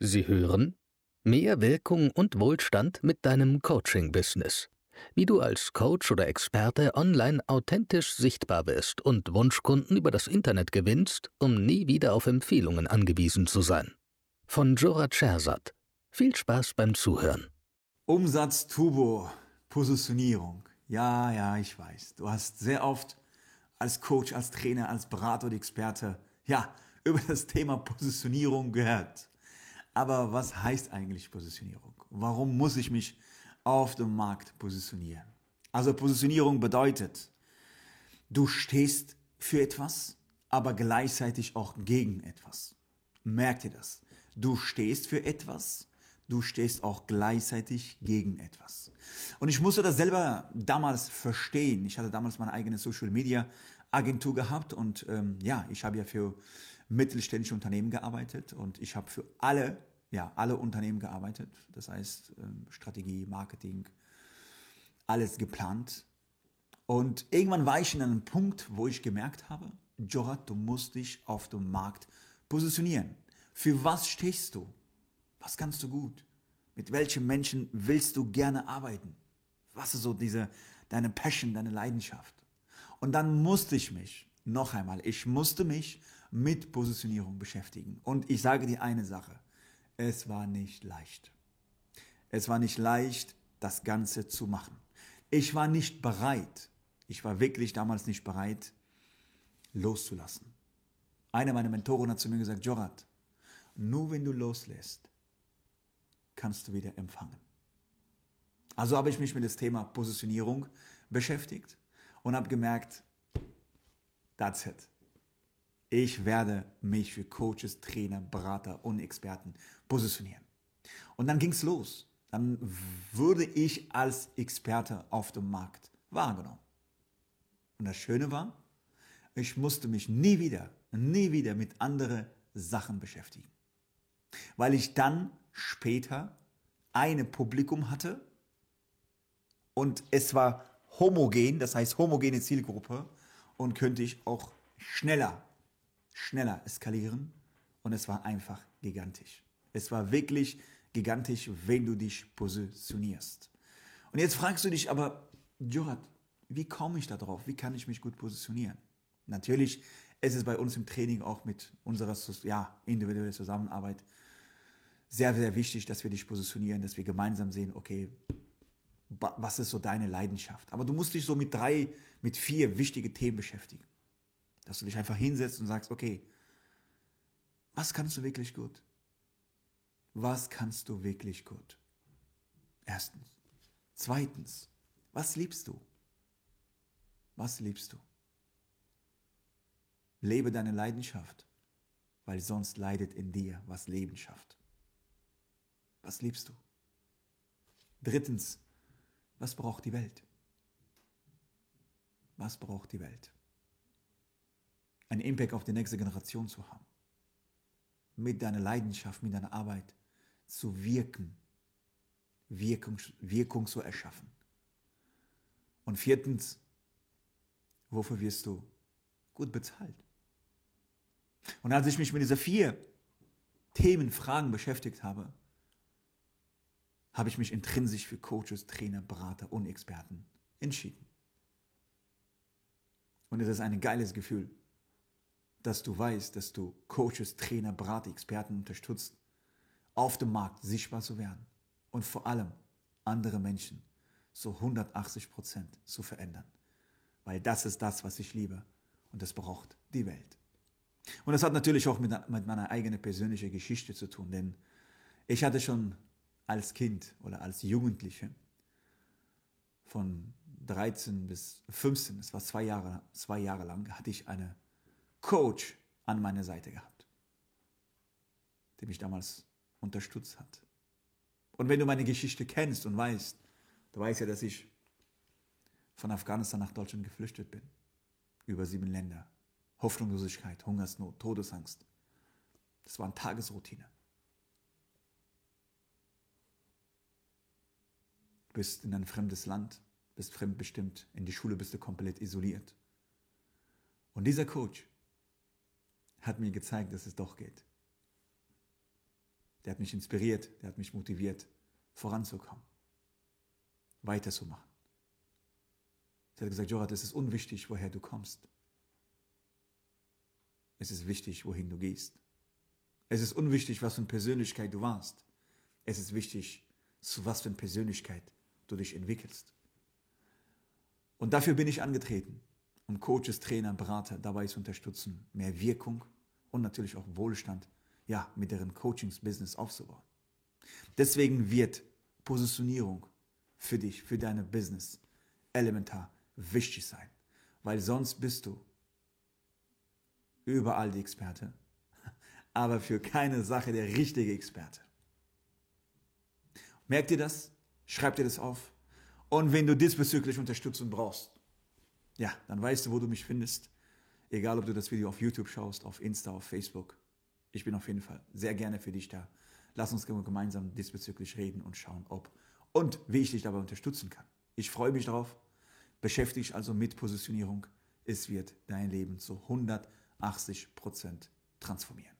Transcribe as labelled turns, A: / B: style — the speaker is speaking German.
A: Sie hören Mehr Wirkung und Wohlstand mit deinem Coaching-Business. Wie du als Coach oder Experte online authentisch sichtbar wirst und Wunschkunden über das Internet gewinnst, um nie wieder auf Empfehlungen angewiesen zu sein. Von Jorat Schersat. Viel Spaß beim Zuhören.
B: Umsatz, Turbo, Positionierung. Ja, ja, ich weiß. Du hast sehr oft als Coach, als Trainer, als Berater oder Experte, ja, über das Thema Positionierung gehört. Aber was heißt eigentlich Positionierung? Warum muss ich mich auf dem Markt positionieren? Also Positionierung bedeutet, du stehst für etwas, aber gleichzeitig auch gegen etwas. Merkt ihr das? Du stehst für etwas, du stehst auch gleichzeitig gegen etwas. Und ich musste das selber damals verstehen. Ich hatte damals meine eigene Social Media Agentur gehabt und ähm, ja, ich habe ja für mittelständische Unternehmen gearbeitet und ich habe für alle, ja, alle Unternehmen gearbeitet. Das heißt, ähm, Strategie, Marketing, alles geplant. Und irgendwann war ich in einem Punkt, wo ich gemerkt habe, Jorat, du musst dich auf dem Markt positionieren. Für was stehst du? Was kannst du gut? Mit welchen Menschen willst du gerne arbeiten? Was ist so diese, deine Passion, deine Leidenschaft? Und dann musste ich mich, noch einmal, ich musste mich mit Positionierung beschäftigen. Und ich sage dir eine Sache, es war nicht leicht. Es war nicht leicht, das Ganze zu machen. Ich war nicht bereit, ich war wirklich damals nicht bereit, loszulassen. Einer meiner Mentoren hat zu mir gesagt, Jorat, nur wenn du loslässt, kannst du wieder empfangen. Also habe ich mich mit dem Thema Positionierung beschäftigt und habe gemerkt, that's it. Ich werde mich für Coaches, Trainer, Berater und Experten positionieren. Und dann ging's los. Dann wurde ich als Experte auf dem Markt wahrgenommen. Und das Schöne war, ich musste mich nie wieder, nie wieder mit anderen Sachen beschäftigen. Weil ich dann später eine Publikum hatte und es war homogen, das heißt homogene Zielgruppe und könnte ich auch schneller, schneller eskalieren und es war einfach gigantisch. Es war wirklich gigantisch, wenn du dich positionierst. Und jetzt fragst du dich aber, Jorat, wie komme ich da drauf? Wie kann ich mich gut positionieren? Natürlich ist es bei uns im Training auch mit unserer ja, individuellen Zusammenarbeit sehr, sehr wichtig, dass wir dich positionieren, dass wir gemeinsam sehen, okay, was ist so deine Leidenschaft? Aber du musst dich so mit drei, mit vier wichtige Themen beschäftigen. Dass du dich einfach hinsetzt und sagst, okay, was kannst du wirklich gut? Was kannst du wirklich gut? Erstens. Zweitens, was liebst du? Was liebst du? Lebe deine Leidenschaft, weil sonst leidet in dir, was Leben schafft. Was liebst du? Drittens, was braucht die Welt? Was braucht die Welt? Einen Impact auf die nächste Generation zu haben. Mit deiner Leidenschaft, mit deiner Arbeit zu wirken. Wirkung, Wirkung zu erschaffen. Und viertens, wofür wirst du gut bezahlt? Und als ich mich mit diesen vier Themen, Fragen beschäftigt habe, habe ich mich intrinsisch für Coaches, Trainer, Berater und Experten entschieden. Und es ist ein geiles Gefühl, dass du weißt, dass du Coaches, Trainer, Berater, Experten unterstützt, auf dem Markt sichtbar zu werden und vor allem andere Menschen so 180 Prozent zu verändern. Weil das ist das, was ich liebe und das braucht die Welt. Und das hat natürlich auch mit, mit meiner eigenen persönlichen Geschichte zu tun, denn ich hatte schon als Kind oder als Jugendliche von 13 bis 15, das war zwei Jahre, zwei Jahre lang, hatte ich eine Coach an meiner Seite gehabt, die mich damals unterstützt hat. Und wenn du meine Geschichte kennst und weißt, du weißt ja, dass ich von Afghanistan nach Deutschland geflüchtet bin, über sieben Länder, Hoffnungslosigkeit, Hungersnot, Todesangst. Das war eine Tagesroutine. bist in ein fremdes Land, bist fremdbestimmt, in die Schule bist du komplett isoliert. Und dieser Coach hat mir gezeigt, dass es doch geht. der hat mich inspiriert, der hat mich motiviert, voranzukommen, weiterzumachen. Er hat gesagt, Jorat, es ist unwichtig, woher du kommst. Es ist wichtig, wohin du gehst. Es ist unwichtig, was für eine Persönlichkeit du warst. Es ist wichtig, zu was für eine Persönlichkeit du dich entwickelst. Und dafür bin ich angetreten, um Coaches, Trainer, Berater dabei zu unterstützen, mehr Wirkung und natürlich auch Wohlstand, ja, mit deren Coachings-Business aufzubauen. Deswegen wird Positionierung für dich, für deine Business elementar wichtig sein, weil sonst bist du überall die Experte, aber für keine Sache der richtige Experte. Merkt ihr das? Schreibt dir das auf. Und wenn du diesbezüglich Unterstützung brauchst, ja, dann weißt du, wo du mich findest. Egal, ob du das Video auf YouTube schaust, auf Insta, auf Facebook. Ich bin auf jeden Fall sehr gerne für dich da. Lass uns gemeinsam diesbezüglich reden und schauen, ob und wie ich dich dabei unterstützen kann. Ich freue mich darauf. Beschäftige dich also mit Positionierung. Es wird dein Leben zu 180% transformieren.